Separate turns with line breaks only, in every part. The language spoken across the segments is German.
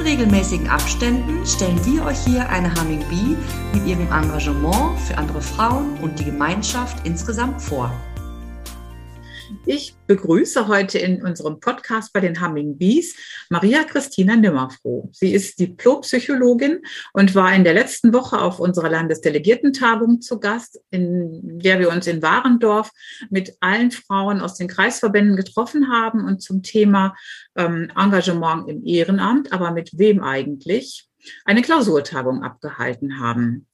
In regelmäßigen Abständen stellen wir euch hier eine Humming Bee mit ihrem Engagement für andere Frauen und die Gemeinschaft insgesamt vor.
Ich begrüße heute in unserem Podcast bei den Humming Bees Maria Christina Nimmerfroh. Sie ist Diplompsychologin und war in der letzten Woche auf unserer Landesdelegiertentagung zu Gast, in der wir uns in Warendorf mit allen Frauen aus den Kreisverbänden getroffen haben und zum Thema ähm, Engagement im Ehrenamt, aber mit wem eigentlich, eine Klausurtagung abgehalten haben.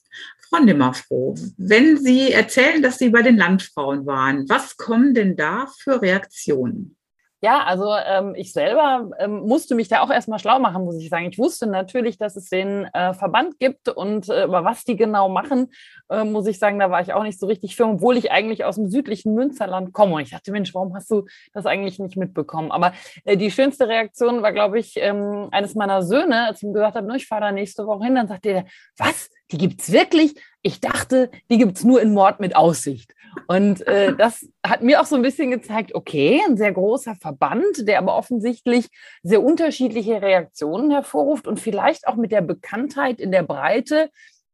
Frau Nimmerfroh, wenn Sie erzählen, dass Sie bei den Landfrauen waren, was kommen denn da für Reaktionen?
Ja, also ähm, ich selber ähm, musste mich da auch erstmal schlau machen, muss ich sagen. Ich wusste natürlich, dass es den äh, Verband gibt und äh, über was die genau machen, äh, muss ich sagen, da war ich auch nicht so richtig firm, obwohl ich eigentlich aus dem südlichen Münsterland komme. Und ich dachte, Mensch, warum hast du das eigentlich nicht mitbekommen? Aber äh, die schönste Reaktion war, glaube ich, ähm, eines meiner Söhne, als ich ihm gesagt habe, ich fahre da nächste Woche hin, dann sagte er, was? Die gibt's wirklich? Ich dachte, die gibt's nur in Mord mit Aussicht. Und äh, das hat mir auch so ein bisschen gezeigt, okay, ein sehr großer Verband, der aber offensichtlich sehr unterschiedliche Reaktionen hervorruft und vielleicht auch mit der Bekanntheit in der Breite,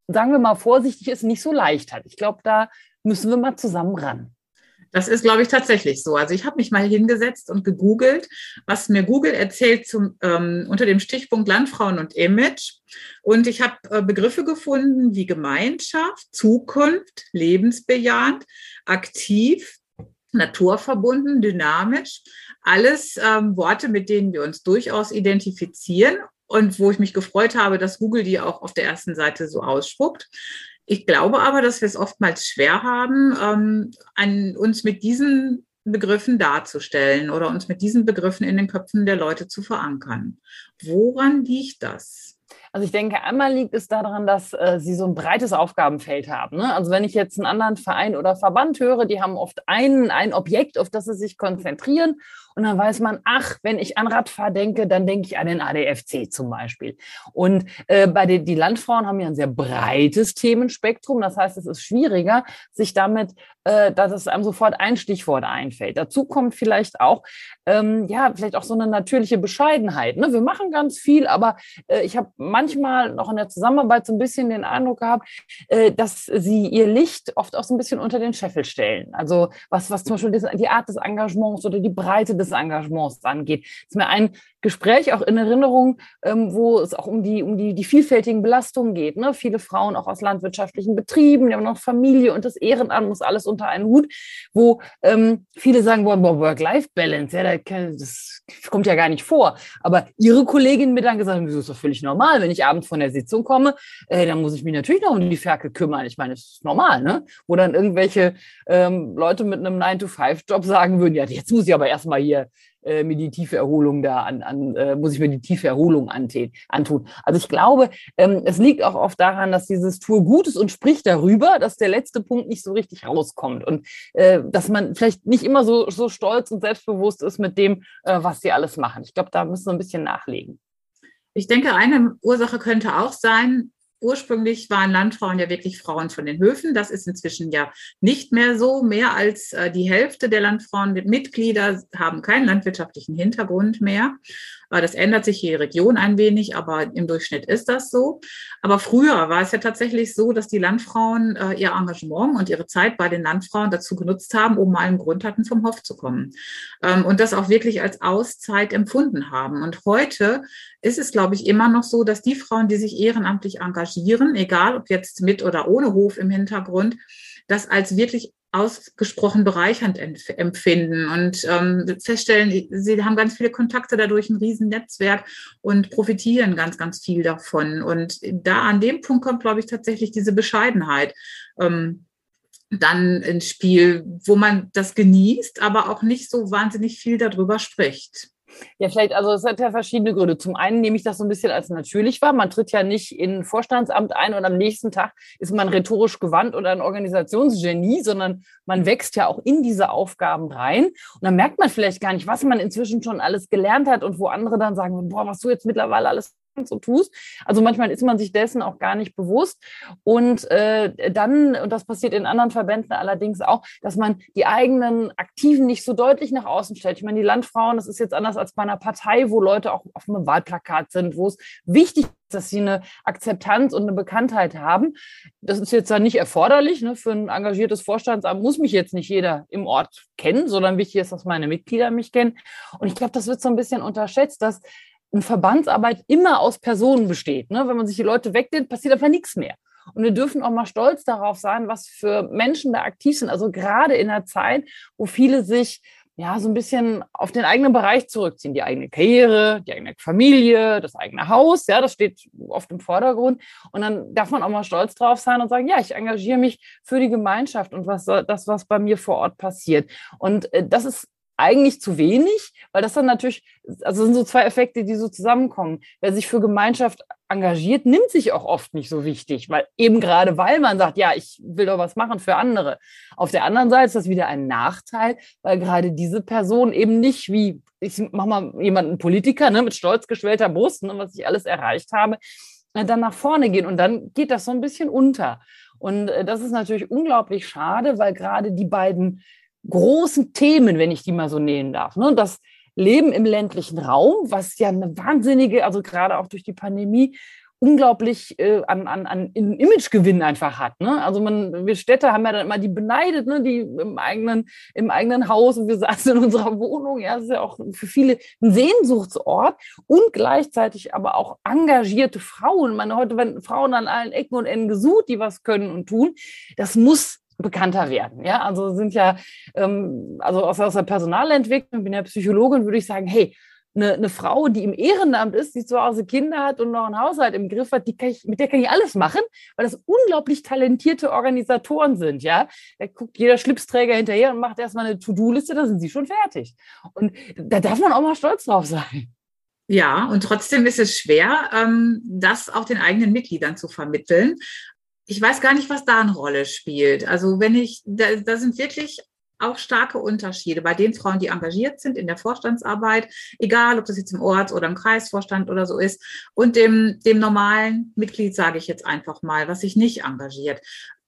sagen wir mal vorsichtig, es nicht so leicht hat. Ich glaube, da müssen wir mal zusammen ran.
Das ist, glaube ich, tatsächlich so. Also ich habe mich mal hingesetzt und gegoogelt, was mir Google erzählt zum, ähm, unter dem Stichpunkt Landfrauen und Image. Und ich habe äh, Begriffe gefunden wie Gemeinschaft, Zukunft, lebensbejahend, aktiv, naturverbunden, dynamisch. Alles ähm, Worte, mit denen wir uns durchaus identifizieren und wo ich mich gefreut habe, dass Google die auch auf der ersten Seite so ausspuckt. Ich glaube aber, dass wir es oftmals schwer haben, ähm, an, uns mit diesen Begriffen darzustellen oder uns mit diesen Begriffen in den Köpfen der Leute zu verankern. Woran liegt das?
Also ich denke, einmal liegt es daran, dass äh, sie so ein breites Aufgabenfeld haben. Ne? Also wenn ich jetzt einen anderen Verein oder Verband höre, die haben oft ein, ein Objekt, auf das sie sich konzentrieren. Und dann weiß man, ach, wenn ich an Radfahr denke, dann denke ich an den ADFC zum Beispiel. Und äh, bei den die Landfrauen haben ja ein sehr breites Themenspektrum. Das heißt, es ist schwieriger, sich damit, äh, dass es einem sofort ein Stichwort einfällt. Dazu kommt vielleicht auch, ähm, ja, vielleicht auch so eine natürliche Bescheidenheit. Ne? Wir machen ganz viel, aber äh, ich habe manchmal noch in der Zusammenarbeit so ein bisschen den Eindruck gehabt, äh, dass sie ihr Licht oft auch so ein bisschen unter den Scheffel stellen. Also was, was zum Beispiel die Art des Engagements oder die Breite des Engagements angeht. Das ist mir ein Gespräch auch in Erinnerung, ähm, wo es auch um die, um die, die vielfältigen Belastungen geht. Ne? Viele Frauen auch aus landwirtschaftlichen Betrieben, die haben noch Familie und das Ehrenamt muss alles unter einen Hut, wo ähm, viele sagen, boah, Work-Life-Balance, ja, das kommt ja gar nicht vor. Aber ihre Kollegin mir dann gesagt haben, das ist doch völlig normal, wenn ich abends von der Sitzung komme, äh, dann muss ich mich natürlich noch um die Ferkel kümmern. Ich meine, das ist normal, ne? Wo dann irgendwelche ähm, Leute mit einem 9-to-5-Job sagen würden, ja, jetzt muss ich aber erstmal hier äh, mir die tiefe Erholung da an, an äh, muss ich mir die tiefe Erholung antun. Also ich glaube, ähm, es liegt auch oft daran, dass dieses Tour gut ist und spricht darüber, dass der letzte Punkt nicht so richtig rauskommt und äh, dass man vielleicht nicht immer so, so stolz und selbstbewusst ist mit dem, äh, was sie alles machen. Ich glaube, da müssen wir ein bisschen nachlegen.
Ich denke, eine Ursache könnte auch sein, ursprünglich waren Landfrauen ja wirklich Frauen von den Höfen. Das ist inzwischen ja nicht mehr so. Mehr als äh, die Hälfte der Landfrauenmitglieder haben keinen landwirtschaftlichen Hintergrund mehr. Das ändert sich je Region ein wenig, aber im Durchschnitt ist das so. Aber früher war es ja tatsächlich so, dass die Landfrauen äh, ihr Engagement und ihre Zeit bei den Landfrauen dazu genutzt haben, um mal einen Grund hatten, vom Hof zu kommen. Ähm, und das auch wirklich als Auszeit empfunden haben. Und heute ist es, glaube ich, immer noch so, dass die Frauen, die sich ehrenamtlich engagieren, egal ob jetzt mit oder ohne Hof im Hintergrund, das als wirklich ausgesprochen bereichernd empfinden und ähm, feststellen, sie haben ganz viele Kontakte dadurch, ein Riesennetzwerk und profitieren ganz, ganz viel davon. Und da an dem Punkt kommt, glaube ich, tatsächlich diese Bescheidenheit. Ähm, dann ins Spiel, wo man das genießt, aber auch nicht so wahnsinnig viel darüber spricht.
Ja, vielleicht, also es hat ja verschiedene Gründe. Zum einen nehme ich das so ein bisschen als natürlich wahr. Man tritt ja nicht in Vorstandsamt ein und am nächsten Tag ist man rhetorisch gewandt und ein Organisationsgenie, sondern man wächst ja auch in diese Aufgaben rein. Und dann merkt man vielleicht gar nicht, was man inzwischen schon alles gelernt hat und wo andere dann sagen, boah, was du jetzt mittlerweile alles so tust. Also manchmal ist man sich dessen auch gar nicht bewusst. Und äh, dann, und das passiert in anderen Verbänden allerdings auch, dass man die eigenen Aktiven nicht so deutlich nach außen stellt. Ich meine, die Landfrauen, das ist jetzt anders als bei einer Partei, wo Leute auch auf einem Wahlplakat sind, wo es wichtig ist, dass sie eine Akzeptanz und eine Bekanntheit haben. Das ist jetzt dann nicht erforderlich. Ne? Für ein engagiertes Vorstandsamt muss mich jetzt nicht jeder im Ort kennen, sondern wichtig ist, dass meine Mitglieder mich kennen. Und ich glaube, das wird so ein bisschen unterschätzt, dass Verbandsarbeit immer aus Personen besteht. Ne? Wenn man sich die Leute wegnimmt, passiert einfach nichts mehr. Und wir dürfen auch mal stolz darauf sein, was für Menschen da aktiv sind. Also gerade in einer Zeit, wo viele sich ja so ein bisschen auf den eigenen Bereich zurückziehen, die eigene Karriere, die eigene Familie, das eigene Haus, ja, das steht oft im Vordergrund. Und dann darf man auch mal stolz drauf sein und sagen, ja, ich engagiere mich für die Gemeinschaft und was das, was bei mir vor Ort passiert. Und äh, das ist eigentlich zu wenig, weil das dann natürlich, also sind so zwei Effekte, die so zusammenkommen. Wer sich für Gemeinschaft engagiert, nimmt sich auch oft nicht so wichtig, weil eben gerade weil man sagt, ja, ich will doch was machen für andere. Auf der anderen Seite ist das wieder ein Nachteil, weil gerade diese Person eben nicht wie, ich mach mal jemanden Politiker, ne, mit stolz geschwellter Brust, ne, was ich alles erreicht habe, äh, dann nach vorne gehen und dann geht das so ein bisschen unter. Und äh, das ist natürlich unglaublich schade, weil gerade die beiden großen Themen, wenn ich die mal so nehmen darf. Ne? Das Leben im ländlichen Raum, was ja eine wahnsinnige, also gerade auch durch die Pandemie, unglaublich äh, an, an, an Imagegewinn einfach hat. Ne? Also man, wir Städte haben ja dann immer die beneidet, ne? die im eigenen, im eigenen Haus und wir saßen in unserer Wohnung. Ja, das ist ja auch für viele ein Sehnsuchtsort und gleichzeitig aber auch engagierte Frauen. Man heute werden Frauen an allen Ecken und Enden gesucht, die was können und tun. Das muss bekannter werden. Ja, also sind ja, ähm, also aus, aus der Personalentwicklung, bin ja Psychologin, würde ich sagen, hey, eine, eine Frau, die im Ehrenamt ist, die zu Hause Kinder hat und noch einen Haushalt im Griff hat, die kann ich, mit der kann ich alles machen, weil das unglaublich talentierte Organisatoren sind, ja. Da guckt jeder Schlipsträger hinterher und macht erstmal eine To-Do-Liste, da sind sie schon fertig. Und da darf man auch mal stolz drauf sein.
Ja, und trotzdem ist es schwer, ähm, das auch den eigenen Mitgliedern zu vermitteln ich weiß gar nicht, was da eine Rolle spielt. Also wenn ich, da, da sind wirklich auch starke Unterschiede bei den Frauen, die engagiert sind in der Vorstandsarbeit, egal ob das jetzt im Orts- oder im Kreisvorstand oder so ist, und dem, dem normalen Mitglied, sage ich jetzt einfach mal, was sich nicht engagiert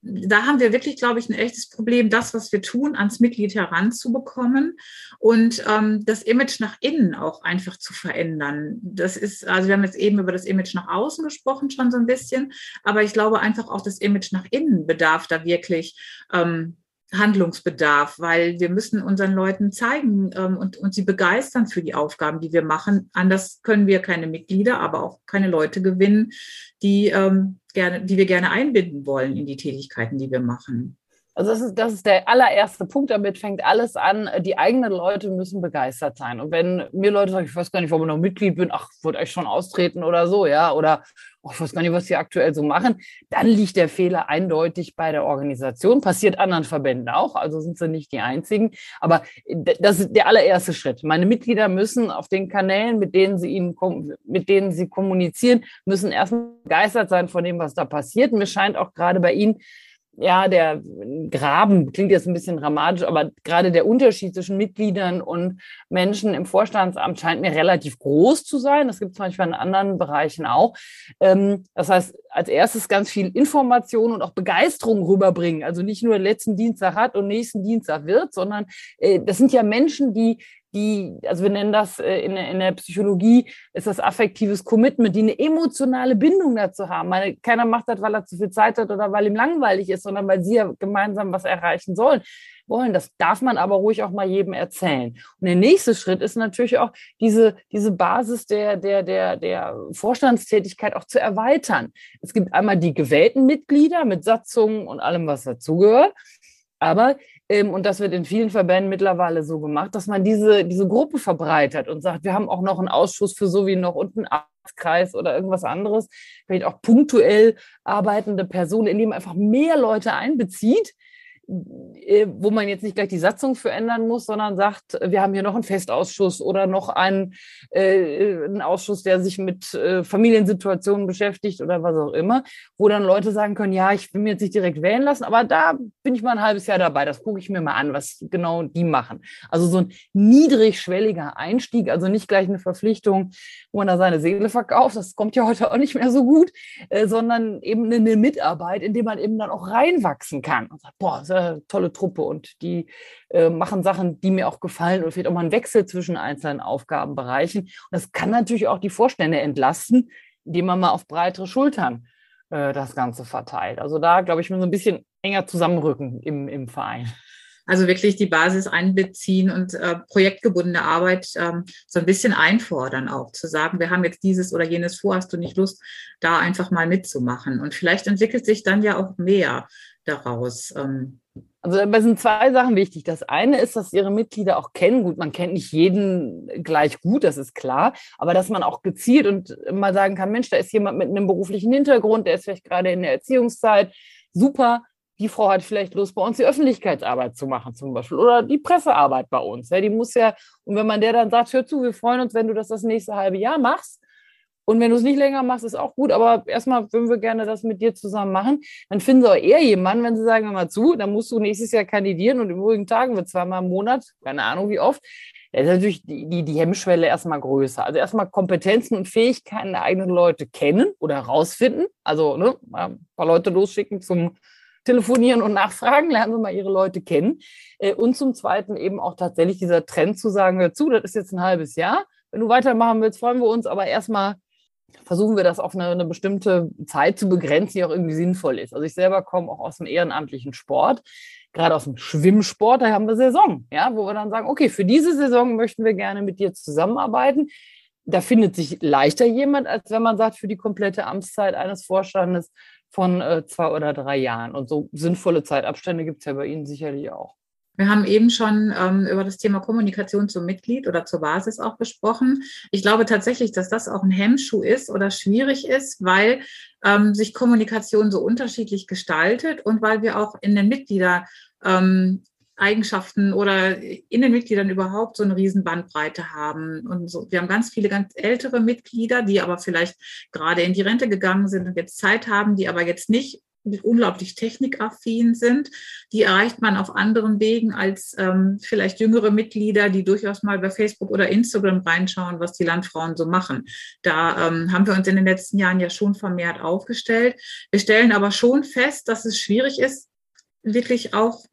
da haben wir wirklich, glaube ich, ein echtes Problem, das, was wir tun, ans Mitglied heranzubekommen und ähm, das Image nach innen auch einfach zu verändern. Das ist, also wir haben jetzt eben über das Image nach außen gesprochen, schon so ein bisschen, aber ich glaube einfach auch das Image nach innen bedarf da wirklich ähm, Handlungsbedarf, weil wir müssen unseren Leuten zeigen ähm, und, und sie begeistern für die Aufgaben, die wir machen. Anders können wir keine Mitglieder, aber auch keine Leute gewinnen, die, ähm, gerne, die wir gerne einbinden wollen in die Tätigkeiten, die wir machen.
Also das ist, das ist der allererste Punkt, damit fängt alles an. Die eigenen Leute müssen begeistert sein. Und wenn mir Leute sagen, ich weiß gar nicht, warum ich noch Mitglied bin, ach, wollte euch schon austreten oder so, ja, oder oh, ich weiß gar nicht, was sie aktuell so machen, dann liegt der Fehler eindeutig bei der Organisation. Passiert anderen Verbänden auch, also sind sie nicht die einzigen. Aber das ist der allererste Schritt. Meine Mitglieder müssen auf den Kanälen, mit denen sie ihnen, mit denen sie kommunizieren, müssen erstmal begeistert sein von dem, was da passiert. Mir scheint auch gerade bei Ihnen, ja, der Graben klingt jetzt ein bisschen dramatisch, aber gerade der Unterschied zwischen Mitgliedern und Menschen im Vorstandsamt scheint mir relativ groß zu sein. Das gibt es manchmal in anderen Bereichen auch. Ähm, das heißt, als erstes ganz viel Information und auch Begeisterung rüberbringen. Also nicht nur letzten Dienstag hat und nächsten Dienstag wird, sondern äh, das sind ja Menschen, die die, also wir nennen das äh, in, in der Psychologie, ist das affektives Commitment, die eine emotionale Bindung dazu haben. Meine, keiner macht das, weil er zu viel Zeit hat oder weil ihm langweilig ist, sondern weil sie ja gemeinsam was erreichen sollen. Wollen. Das darf man aber ruhig auch mal jedem erzählen. Und der nächste Schritt ist natürlich auch diese, diese Basis der, der, der, der Vorstandstätigkeit auch zu erweitern. Es gibt einmal die gewählten Mitglieder mit Satzungen und allem, was dazugehört. Aber, und das wird in vielen Verbänden mittlerweile so gemacht, dass man diese, diese Gruppe verbreitert und sagt, wir haben auch noch einen Ausschuss für so wie noch und einen Arztkreis oder irgendwas anderes, vielleicht auch punktuell arbeitende Personen, in dem man einfach mehr Leute einbezieht, wo man jetzt nicht gleich die Satzung für ändern muss, sondern sagt, wir haben hier noch einen Festausschuss oder noch einen, äh, einen Ausschuss, der sich mit äh, Familiensituationen beschäftigt oder was auch immer, wo dann Leute sagen können, ja, ich will mir jetzt nicht direkt wählen lassen, aber da bin ich mal ein halbes Jahr dabei, das gucke ich mir mal an, was genau die machen. Also so ein niedrigschwelliger Einstieg, also nicht gleich eine Verpflichtung, wo man da seine Seele verkauft, das kommt ja heute auch nicht mehr so gut, äh, sondern eben eine Mitarbeit, in die man eben dann auch reinwachsen kann und sagt, boah, eine tolle Truppe und die äh, machen Sachen, die mir auch gefallen und vielleicht auch mal ein Wechsel zwischen einzelnen Aufgabenbereichen. Und das kann natürlich auch die Vorstände entlasten, indem man mal auf breitere Schultern äh, das Ganze verteilt. Also da, glaube ich, müssen wir ein bisschen enger zusammenrücken im, im Verein.
Also wirklich die Basis einbeziehen und äh, projektgebundene Arbeit ähm, so ein bisschen einfordern auch, zu sagen, wir haben jetzt dieses oder jenes vor, hast du nicht Lust, da einfach mal mitzumachen. Und vielleicht entwickelt sich dann ja auch mehr daraus. Ähm.
Also dabei sind zwei Sachen wichtig. Das eine ist, dass ihre Mitglieder auch kennen. Gut, man kennt nicht jeden gleich gut, das ist klar, aber dass man auch gezielt und mal sagen kann, Mensch, da ist jemand mit einem beruflichen Hintergrund, der ist vielleicht gerade in der Erziehungszeit. Super, die Frau hat vielleicht Lust, bei uns die Öffentlichkeitsarbeit zu machen zum Beispiel oder die Pressearbeit bei uns. Ja, die muss ja, und wenn man der dann sagt, hör zu, wir freuen uns, wenn du das das nächste halbe Jahr machst, und wenn du es nicht länger machst, ist auch gut, aber erstmal würden wir gerne das mit dir zusammen machen. Dann finden sie auch eher jemanden, wenn sie sagen, hör mal zu, dann musst du nächstes Jahr kandidieren und im übrigen Tagen wird zweimal im Monat, keine Ahnung wie oft, da ist natürlich die, die, die Hemmschwelle erstmal größer. Also erstmal Kompetenzen und Fähigkeiten der eigenen Leute kennen oder herausfinden. Also ne, ein paar Leute losschicken zum Telefonieren und Nachfragen, lernen Sie mal Ihre Leute kennen. Äh, und zum Zweiten eben auch tatsächlich dieser Trend zu sagen, hör zu, das ist jetzt ein halbes Jahr. Wenn du weitermachen willst, freuen wir uns, aber erstmal versuchen wir das auf eine, eine, bestimmte Zeit zu begrenzen, die auch irgendwie sinnvoll ist. Also ich selber komme auch aus dem ehrenamtlichen Sport, gerade aus dem Schwimmsport, da haben wir Saison, ja, wo wir dann sagen, okay, für diese Saison möchten wir gerne mit dir zusammenarbeiten. Da findet sich leichter jemand, als wenn man sagt, für die komplette Amtszeit eines Vorstandes von äh, zwei oder drei Jahren. Und so sinnvolle Zeitabstände gibt es ja bei Ihnen sicherlich auch.
Wir haben eben schon ähm, über das Thema Kommunikation zum Mitglied oder zur Basis auch gesprochen. Ich glaube tatsächlich, dass das auch ein Hemmschuh ist oder schwierig ist, weil ähm, sich Kommunikation so unterschiedlich gestaltet und weil wir auch in den Mitglieder ähm, Eigenschaften oder in den Mitgliedern überhaupt so eine riesen Bandbreite haben. Und so, wir haben ganz viele ganz ältere Mitglieder, die aber vielleicht gerade in die Rente gegangen sind und jetzt Zeit haben, die aber jetzt nicht unglaublich technikaffin sind. Die erreicht man auf anderen Wegen als ähm, vielleicht jüngere Mitglieder, die durchaus mal bei Facebook oder Instagram reinschauen, was die Landfrauen so machen. Da ähm, haben wir uns in den letzten Jahren ja schon vermehrt aufgestellt. Wir stellen aber schon fest, dass es schwierig ist, wirklich auch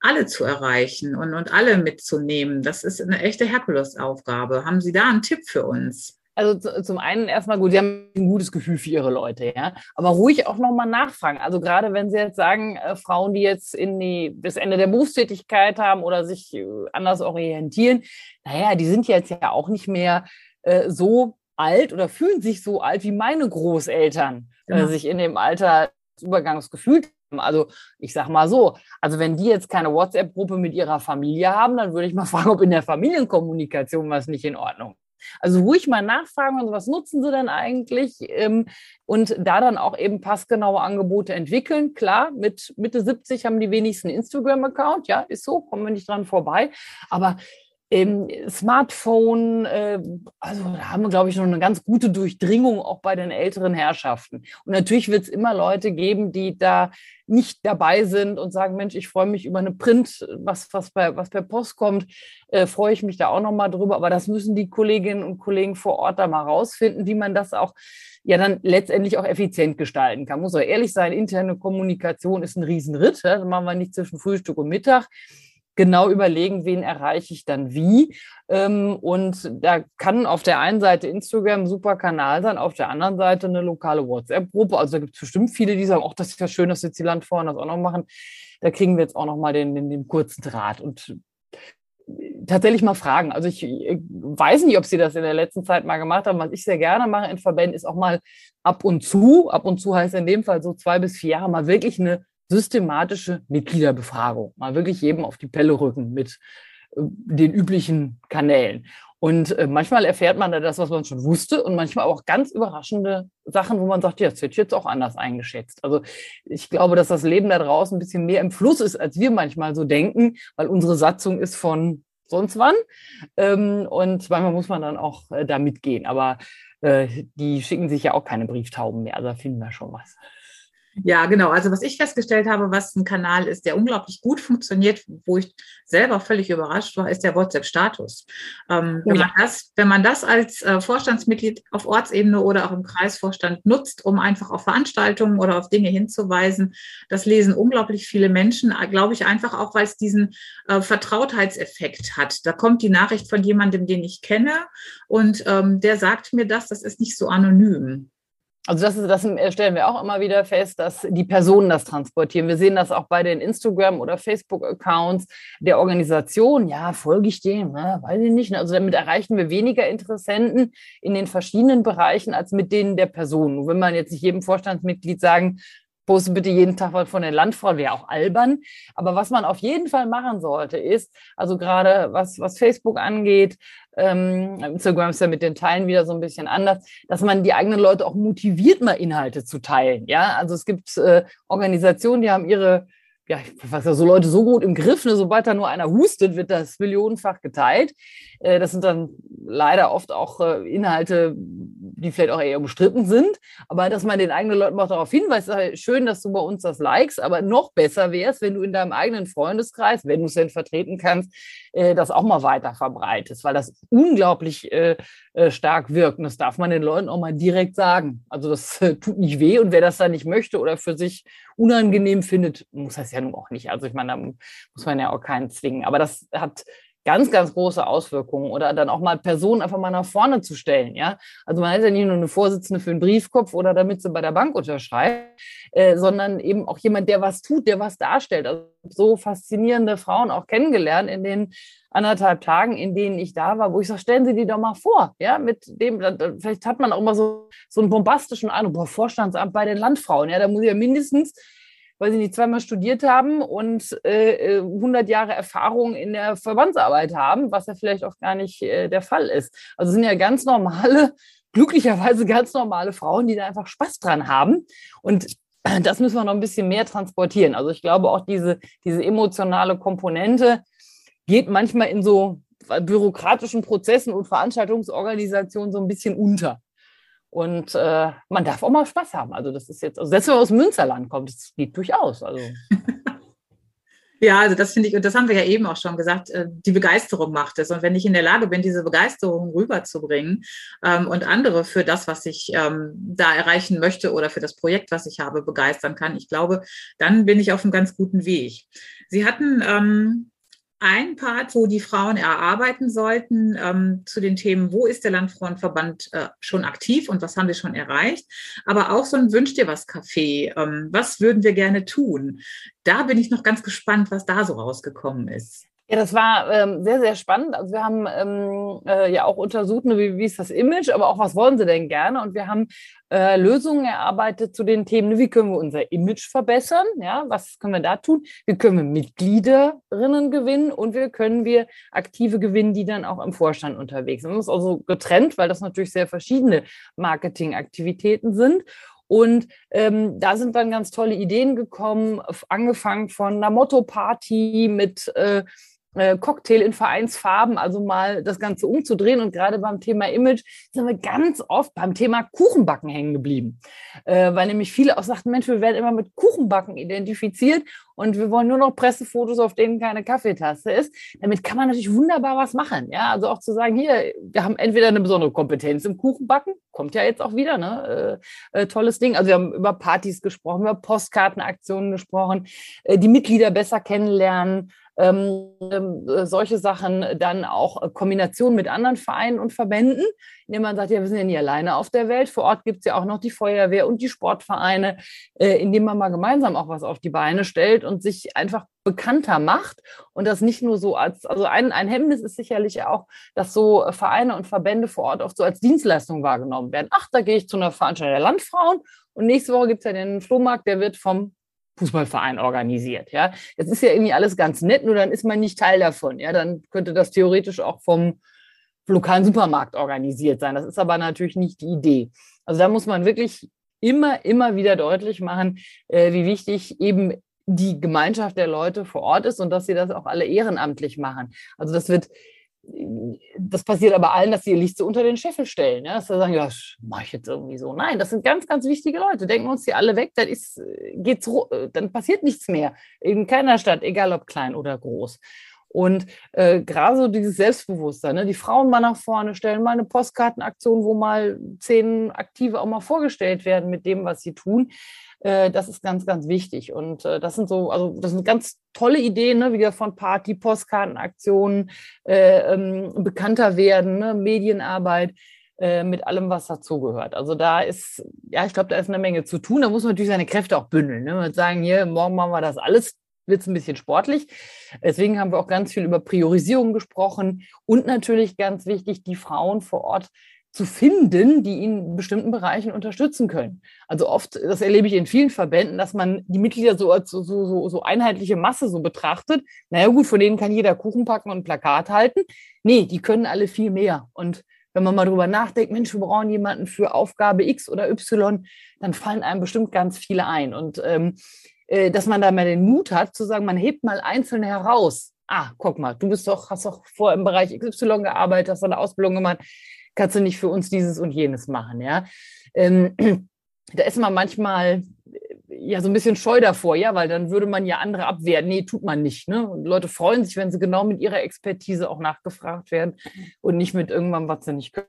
alle zu erreichen und, und alle mitzunehmen. Das ist eine echte Herkulesaufgabe. Haben Sie da einen Tipp für uns?
Also zum einen erstmal gut, Sie haben ein gutes Gefühl für Ihre Leute, ja. Aber ruhig auch nochmal nachfragen. Also gerade wenn Sie jetzt sagen, äh, Frauen, die jetzt in die, das Ende der Berufstätigkeit haben oder sich äh, anders orientieren, naja, die sind jetzt ja auch nicht mehr äh, so alt oder fühlen sich so alt wie meine Großeltern äh, genau. sich in dem Alter des Übergangs gefühlt haben. Also ich sag mal so, also wenn die jetzt keine WhatsApp-Gruppe mit ihrer Familie haben, dann würde ich mal fragen, ob in der Familienkommunikation was nicht in Ordnung also ruhig mal nachfragen, also was nutzen sie denn eigentlich? Ähm, und da dann auch eben passgenaue Angebote entwickeln. Klar, mit Mitte 70 haben die wenigsten Instagram-Account, ja, ist so, kommen wir nicht dran vorbei. Aber ähm, Smartphone, äh, also da haben wir, glaube ich, noch eine ganz gute Durchdringung auch bei den älteren Herrschaften. Und natürlich wird es immer Leute geben, die da nicht dabei sind und sagen, Mensch, ich freue mich über eine Print, was, was, per, was per Post kommt, äh, freue ich mich da auch nochmal drüber. Aber das müssen die Kolleginnen und Kollegen vor Ort da mal rausfinden, wie man das auch ja dann letztendlich auch effizient gestalten kann. Muss auch ehrlich sein, interne Kommunikation ist ein Riesenritt. Ja? Das machen wir nicht zwischen Frühstück und Mittag genau überlegen, wen erreiche ich dann wie. Ähm, und da kann auf der einen Seite Instagram ein super Kanal sein, auf der anderen Seite eine lokale WhatsApp-Gruppe. Also da gibt es bestimmt viele, die sagen, ach, das ist ja schön, dass jetzt die Landfrauen das auch noch machen. Da kriegen wir jetzt auch noch mal den, den, den kurzen Draht. Und tatsächlich mal fragen. Also ich, ich, weiß nicht, ob Sie das in der letzten Zeit mal gemacht haben. Was ich sehr gerne mache in Verbänden, ist auch mal ab und zu, ab und zu heißt in dem Fall so zwei bis vier Jahre, mal wirklich eine systematische Mitgliederbefragung. Mal wirklich jedem auf die Pelle rücken mit äh, den üblichen Kanälen. Und äh, manchmal erfährt man da das, was man schon wusste, und manchmal auch ganz überraschende Sachen, wo man sagt, ja, das wird jetzt auch anders eingeschätzt. Also ich glaube, dass das Leben da draußen ein bisschen mehr im Fluss ist, als wir manchmal so denken, weil unsere Satzung ist von sonst wann. Ähm, und manchmal muss man dann auch äh, da mitgehen. Aber die schicken sich ja auch keine Brieftauben mehr. Also da finden wir schon was.
Ja, genau. Also was ich festgestellt habe, was ein Kanal ist, der unglaublich gut funktioniert, wo ich selber völlig überrascht war, ist der WhatsApp-Status. Ähm, wenn, man das, wenn man das als äh, Vorstandsmitglied auf Ortsebene oder auch im Kreisvorstand nutzt, um einfach auf Veranstaltungen oder auf Dinge hinzuweisen, das lesen unglaublich viele Menschen, äh, glaube ich, einfach auch, weil es diesen äh, Vertrautheitseffekt hat. Da kommt die Nachricht von jemandem, den ich kenne und ähm, der sagt mir das, das ist nicht so anonym.
Also das, ist, das stellen wir auch immer wieder fest, dass die Personen das transportieren. Wir sehen das auch bei den Instagram- oder Facebook-Accounts der Organisation. Ja, folge ich dem? Ne? Weiß ich nicht. Also damit erreichen wir weniger Interessenten in den verschiedenen Bereichen als mit denen der Personen. Wenn man jetzt nicht jedem Vorstandsmitglied sagen, poste bitte jeden Tag was von den Landfrauen, wäre auch albern. Aber was man auf jeden Fall machen sollte, ist, also gerade was, was Facebook angeht, ähm, Instagram ist ja mit den Teilen wieder so ein bisschen anders, dass man die eigenen Leute auch motiviert, mal Inhalte zu teilen. Ja, also es gibt äh, Organisationen, die haben ihre ja, so Leute so gut im Griff, ne? sobald da nur einer hustet, wird das millionenfach geteilt. Äh, das sind dann leider oft auch äh, Inhalte, die vielleicht auch eher umstritten sind. Aber dass man den eigenen Leuten auch darauf hinweist, halt schön, dass du bei uns das likest, aber noch besser wäre es, wenn du in deinem eigenen Freundeskreis, wenn du es denn vertreten kannst, äh, das auch mal weiter verbreitest, weil das unglaublich stark wirkt. Und das darf man den Leuten auch mal direkt sagen. Also das tut nicht weh und wer das dann nicht möchte oder für sich unangenehm findet, muss das ja nun auch nicht. Also ich meine, da muss man ja auch keinen zwingen. Aber das hat ganz, ganz große Auswirkungen oder dann auch mal Personen einfach mal nach vorne zu stellen. Ja, also man ist ja nicht nur eine Vorsitzende für einen Briefkopf oder damit sie bei der Bank unterschreibt, äh, sondern eben auch jemand, der was tut, der was darstellt. Also so faszinierende Frauen auch kennengelernt in den anderthalb Tagen, in denen ich da war, wo ich sage, stellen Sie die doch mal vor, ja, mit dem, vielleicht hat man auch immer so, so einen bombastischen Eindruck, boah, Vorstandsamt bei den Landfrauen, ja, da muss ich ja mindestens weil sie nicht zweimal studiert haben und äh, 100 äh, Jahre Erfahrung in der Verbandsarbeit haben, was ja vielleicht auch gar nicht äh, der Fall ist. Also sind ja ganz normale, glücklicherweise ganz normale Frauen, die da einfach Spaß dran haben. Und das müssen wir noch ein bisschen mehr transportieren. Also ich glaube auch diese, diese emotionale Komponente geht manchmal in so bürokratischen Prozessen und Veranstaltungsorganisationen so ein bisschen unter. Und äh, man darf auch mal Spaß haben. Also das ist jetzt, also selbst wenn man aus Münsterland kommt, das geht durchaus. Also.
Ja, also das finde ich, und das haben wir ja eben auch schon gesagt, äh, die Begeisterung macht es. Und wenn ich in der Lage bin, diese Begeisterung rüberzubringen ähm, und andere für das, was ich ähm, da erreichen möchte oder für das Projekt, was ich habe, begeistern kann, ich glaube, dann bin ich auf einem ganz guten Weg. Sie hatten ähm, ein Part, wo die Frauen erarbeiten sollten ähm, zu den Themen, wo ist der Landfrauenverband äh, schon aktiv und was haben wir schon erreicht, aber auch so ein Wünsch dir was Café, ähm, was würden wir gerne tun? Da bin ich noch ganz gespannt, was da so rausgekommen ist.
Ja, das war ähm, sehr, sehr spannend. Also wir haben ähm, äh, ja auch untersucht, ne, wie, wie ist das Image, aber auch was wollen sie denn gerne? Und wir haben äh, Lösungen erarbeitet zu den Themen, ne, wie können wir unser Image verbessern? Ja, was können wir da tun? Wie können wir Mitgliederinnen gewinnen und wie können wir Aktive gewinnen, die dann auch im Vorstand unterwegs sind. Das ist also getrennt, weil das natürlich sehr verschiedene Marketingaktivitäten sind. Und ähm, da sind dann ganz tolle Ideen gekommen, angefangen von einer Motto-Party mit äh, Cocktail in Vereinsfarben, also mal das Ganze umzudrehen. Und gerade beim Thema Image sind wir ganz oft beim Thema Kuchenbacken hängen geblieben. Äh, weil nämlich viele auch sagten, Mensch, wir werden immer mit Kuchenbacken identifiziert und wir wollen nur noch Pressefotos, auf denen keine Kaffeetasse ist. Damit kann man natürlich wunderbar was machen. Ja, also auch zu sagen, hier, wir haben entweder eine besondere Kompetenz im Kuchenbacken, kommt ja jetzt auch wieder, ne? Äh, äh, tolles Ding. Also wir haben über Partys gesprochen, über Postkartenaktionen gesprochen, äh, die Mitglieder besser kennenlernen, ähm, ähm, solche Sachen dann auch Kombination mit anderen Vereinen und Verbänden, indem man sagt, ja, wir sind ja nie alleine auf der Welt. Vor Ort gibt es ja auch noch die Feuerwehr und die Sportvereine, äh, indem man mal gemeinsam auch was auf die Beine stellt und sich einfach bekannter macht und das nicht nur so als, also ein, ein Hemmnis ist sicherlich auch, dass so Vereine und Verbände vor Ort oft so als Dienstleistung wahrgenommen werden. Ach, da gehe ich zu einer Veranstaltung der Landfrauen und nächste Woche gibt es ja den Flohmarkt, der wird vom Fußballverein organisiert. Ja, das ist ja irgendwie alles ganz nett, nur dann ist man nicht Teil davon. Ja, dann könnte das theoretisch auch vom lokalen Supermarkt organisiert sein. Das ist aber natürlich nicht die Idee. Also da muss man wirklich immer, immer wieder deutlich machen, äh, wie wichtig eben die Gemeinschaft der Leute vor Ort ist und dass sie das auch alle ehrenamtlich machen. Also das wird, das passiert aber allen, dass sie ihr Licht so unter den Scheffel stellen. Ja? Dass sie sagen, ja, mache ich jetzt irgendwie so. Nein, das sind ganz, ganz wichtige Leute. Denken wir uns die alle weg, dann, ist, geht's, dann passiert nichts mehr. In keiner Stadt, egal ob klein oder groß. Und äh, gerade so dieses Selbstbewusstsein, ne? die Frauen mal nach vorne stellen, mal eine Postkartenaktion, wo mal zehn Aktive auch mal vorgestellt werden mit dem, was sie tun. Äh, das ist ganz, ganz wichtig. Und äh, das sind so, also das sind ganz tolle Ideen, ne? wieder von Party, Postkartenaktionen, äh, ähm, bekannter werden, ne? Medienarbeit äh, mit allem, was dazugehört. Also da ist, ja, ich glaube, da ist eine Menge zu tun. Da muss man natürlich seine Kräfte auch bündeln. Ne? Und sagen, hier, morgen machen wir das alles, wird es ein bisschen sportlich. Deswegen haben wir auch ganz viel über Priorisierung gesprochen und natürlich ganz wichtig, die Frauen vor Ort zu finden, die ihn in bestimmten Bereichen unterstützen können. Also oft, das erlebe ich in vielen Verbänden, dass man die Mitglieder so als so, so, so einheitliche Masse so betrachtet. Naja gut, von denen kann jeder Kuchen packen und Plakat halten. Nee, die können alle viel mehr. Und wenn man mal drüber nachdenkt, Mensch, wir brauchen jemanden für Aufgabe X oder Y, dann fallen einem bestimmt ganz viele ein. Und ähm, äh, dass man da mal den Mut hat, zu sagen, man hebt mal Einzelne heraus. Ah, guck mal, du bist doch, hast doch vor im Bereich XY gearbeitet, hast eine Ausbildung gemacht kannst du nicht für uns dieses und jenes machen, ja. Ähm, da ist man manchmal äh, ja so ein bisschen scheu davor, ja, weil dann würde man ja andere abwehren. Nee, tut man nicht. Ne? Und Leute freuen sich, wenn sie genau mit ihrer Expertise auch nachgefragt werden und nicht mit irgendwann, was sie nicht können.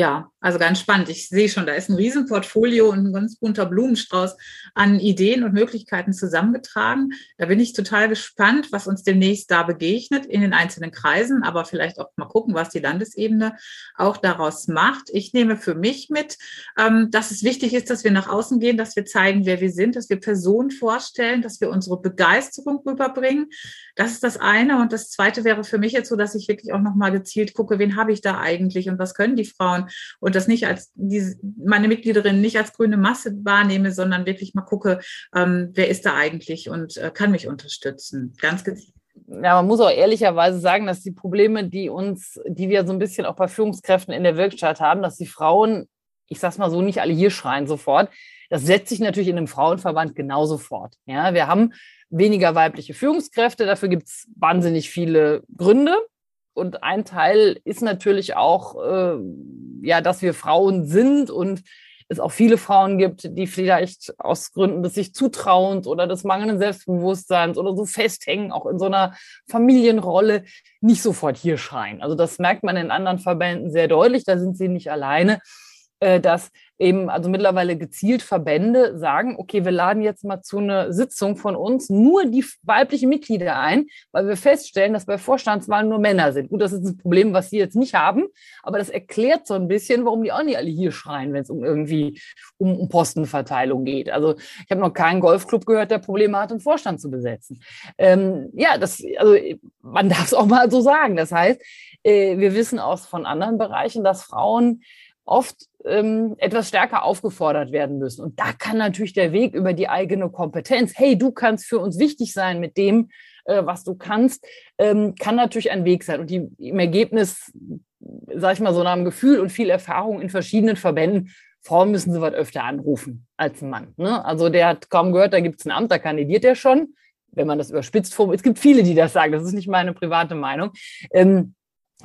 Ja, also ganz spannend. Ich sehe schon, da ist ein Riesenportfolio und ein ganz bunter Blumenstrauß an Ideen und Möglichkeiten zusammengetragen. Da bin ich total gespannt, was uns demnächst da begegnet in den einzelnen Kreisen, aber vielleicht auch mal gucken, was die Landesebene auch daraus macht. Ich nehme für mich mit, ähm, dass es wichtig ist, dass wir nach außen gehen, dass wir zeigen, wer wir sind, dass wir Personen vorstellen, dass wir unsere Begeisterung rüberbringen. Das ist das eine. Und das zweite wäre für mich jetzt so, dass ich wirklich auch nochmal gezielt gucke, wen habe ich da eigentlich und was können die Frauen und das nicht als diese, meine Mitgliederin nicht als grüne Masse wahrnehme, sondern wirklich mal gucke, ähm, wer ist da eigentlich und äh, kann mich unterstützen. Ganz gezielt
ja, man muss auch ehrlicherweise sagen, dass die Probleme, die uns, die wir so ein bisschen auch bei Führungskräften in der Wirkstatt haben, dass die Frauen, ich sag's mal so, nicht alle hier schreien sofort. Das setzt sich natürlich in einem Frauenverband genauso fort. Ja, wir haben weniger weibliche Führungskräfte, dafür gibt es wahnsinnig viele Gründe und ein Teil ist natürlich auch, äh, ja, dass wir Frauen sind und es auch viele Frauen gibt, die vielleicht aus Gründen des sich Zutrauens oder des mangelnden Selbstbewusstseins oder so festhängen, auch in so einer Familienrolle, nicht sofort hier schreien. Also das merkt man in anderen Verbänden sehr deutlich, da sind sie nicht alleine, äh, dass eben also mittlerweile gezielt Verbände sagen, okay, wir laden jetzt mal zu einer Sitzung von uns nur die weiblichen Mitglieder ein, weil wir feststellen, dass bei Vorstandswahlen nur Männer sind. Gut, das ist ein Problem, was sie jetzt nicht haben, aber das erklärt so ein bisschen, warum die auch nicht alle hier schreien, wenn es um irgendwie um, um Postenverteilung geht. Also ich habe noch keinen Golfclub gehört, der Probleme hat, einen Vorstand zu besetzen. Ähm, ja, das, also man darf es auch mal so sagen. Das heißt, äh, wir wissen aus von anderen Bereichen, dass Frauen oft ähm, etwas stärker aufgefordert werden müssen. Und da kann natürlich der Weg über die eigene Kompetenz, hey, du kannst für uns wichtig sein mit dem, äh, was du kannst, ähm, kann natürlich ein Weg sein. Und die, im Ergebnis, sage ich mal, so nach einem Gefühl und viel Erfahrung in verschiedenen Verbänden, Frauen müssen sie was öfter anrufen als ein Mann. Ne? Also der hat kaum gehört, da gibt es ein Amt, da kandidiert er schon. Wenn man das überspitzt formuliert, es gibt viele, die das sagen, das ist nicht meine private Meinung. Ähm,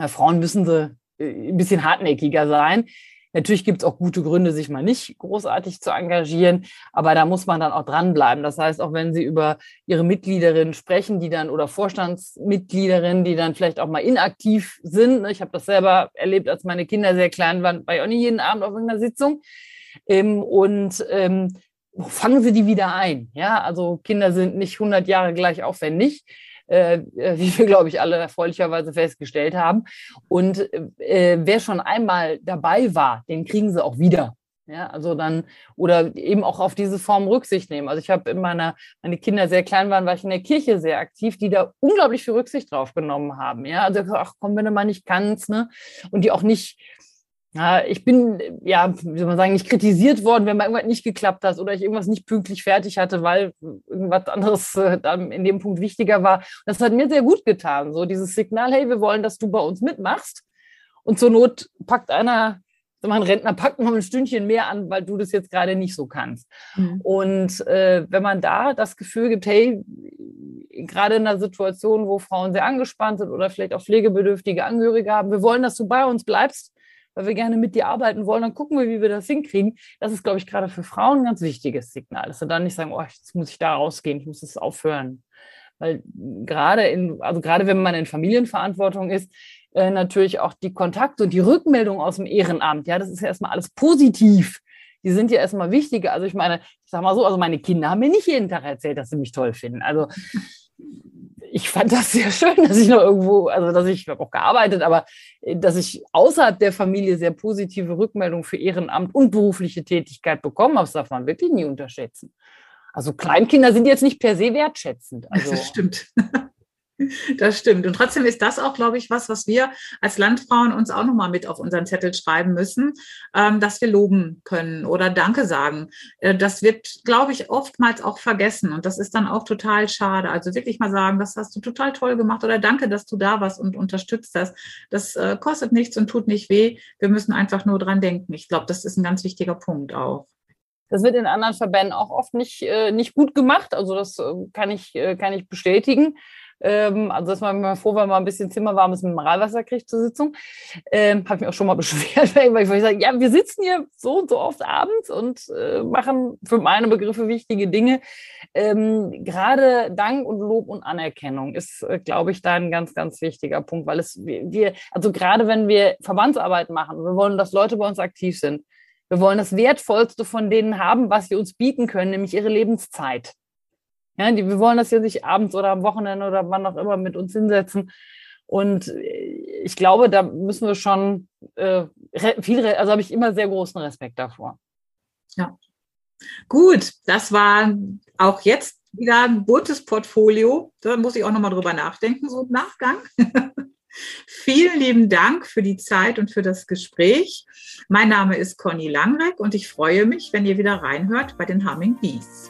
Frauen müssen sie äh, ein bisschen hartnäckiger sein. Natürlich gibt es auch gute Gründe, sich mal nicht großartig zu engagieren, aber da muss man dann auch dranbleiben. Das heißt, auch wenn Sie über Ihre Mitgliederinnen sprechen, die dann oder Vorstandsmitgliederinnen, die dann vielleicht auch mal inaktiv sind. Ne, ich habe das selber erlebt, als meine Kinder sehr klein waren, war ich auch nicht jeden Abend auf irgendeiner Sitzung. Ähm, und ähm, fangen Sie die wieder ein. Ja, also Kinder sind nicht 100 Jahre gleich aufwendig. Äh, äh, wie wir, glaube ich, alle erfreulicherweise festgestellt haben. Und äh, wer schon einmal dabei war, den kriegen sie auch wieder. Ja, also dann, oder eben auch auf diese Form Rücksicht nehmen. Also ich habe in meiner, meine Kinder sehr klein waren, war ich in der Kirche sehr aktiv, die da unglaublich viel Rücksicht drauf genommen haben. Ja, also ach komm, wenn du mal nicht kannst, ne? Und die auch nicht, ja, ich bin, ja, wie soll man sagen, nicht kritisiert worden, wenn mal irgendwas nicht geklappt hat oder ich irgendwas nicht pünktlich fertig hatte, weil irgendwas anderes äh, dann in dem Punkt wichtiger war. Das hat mir sehr gut getan. So dieses Signal, hey, wir wollen, dass du bei uns mitmachst. Und zur Not packt einer, ein Rentner packt noch ein Stündchen mehr an, weil du das jetzt gerade nicht so kannst. Mhm. Und äh, wenn man da das Gefühl gibt, hey, gerade in einer Situation, wo Frauen sehr angespannt sind oder vielleicht auch pflegebedürftige Angehörige haben, wir wollen, dass du bei uns bleibst, weil wir gerne mit dir arbeiten wollen, dann gucken wir, wie wir das hinkriegen. Das ist, glaube ich, gerade für Frauen ein ganz wichtiges Signal, dass sie dann nicht sagen, oh, jetzt muss ich da rausgehen, ich muss das aufhören. Weil gerade in, also gerade wenn man in Familienverantwortung ist, äh, natürlich auch die Kontakte und die Rückmeldung aus dem Ehrenamt, ja, das ist ja erstmal alles positiv. Die sind ja erstmal wichtiger. Also ich meine, ich sag mal so, also meine Kinder haben mir nicht jeden Tag erzählt, dass sie mich toll finden. Also ich fand das sehr schön, dass ich noch irgendwo, also dass ich, ich habe auch gearbeitet, aber äh, dass ich außerhalb der Familie sehr positive Rückmeldungen für Ehrenamt und berufliche Tätigkeit bekommen habe, das darf man wirklich nie unterschätzen. Also Kleinkinder sind jetzt nicht per se wertschätzend. Also,
das stimmt. Das stimmt. Und trotzdem ist das auch, glaube ich, was, was wir als Landfrauen uns auch nochmal mit auf unseren Zettel schreiben müssen, ähm, dass wir loben können oder Danke sagen. Äh, das wird, glaube ich, oftmals auch vergessen. Und das ist dann auch total schade. Also wirklich mal sagen, das hast du total toll gemacht oder danke, dass du da warst und unterstützt hast. Das äh, kostet nichts und tut nicht weh. Wir müssen einfach nur dran denken. Ich glaube, das ist ein ganz wichtiger Punkt auch.
Das wird in anderen Verbänden auch oft nicht, äh, nicht gut gemacht. Also das kann, ich, kann ich bestätigen. Ähm, also ist man immer froh, wenn man ein bisschen zimmerwarmes Mineralwasser kriegt zur Sitzung. Ähm, Habe ich mich auch schon mal beschwert, weil ich sage, ja, wir sitzen hier so und so oft abends und äh, machen für meine Begriffe wichtige Dinge. Ähm, Gerade Dank und Lob und Anerkennung ist, äh, glaube ich, da ein ganz, ganz wichtiger Punkt, weil es wir, also gerade wenn wir Verbandsarbeit machen, wir wollen, dass Leute bei uns aktiv sind. Wir wollen das Wertvollste von denen haben, was sie uns bieten können, nämlich ihre Lebenszeit. Ja, die, wir wollen das ja nicht abends oder am Wochenende oder wann auch immer mit uns hinsetzen. Und äh, ich glaube, da müssen wir schon äh, viel, also habe ich immer sehr großen Respekt davor.
Ja. Gut, das war auch jetzt wieder ein buntes Portfolio. Da muss ich auch nochmal drüber nachdenken, so im Nachgang. Vielen lieben Dank für die Zeit und für das Gespräch. Mein Name ist Conny Langreck und ich freue mich, wenn ihr wieder reinhört bei den Humming Bees.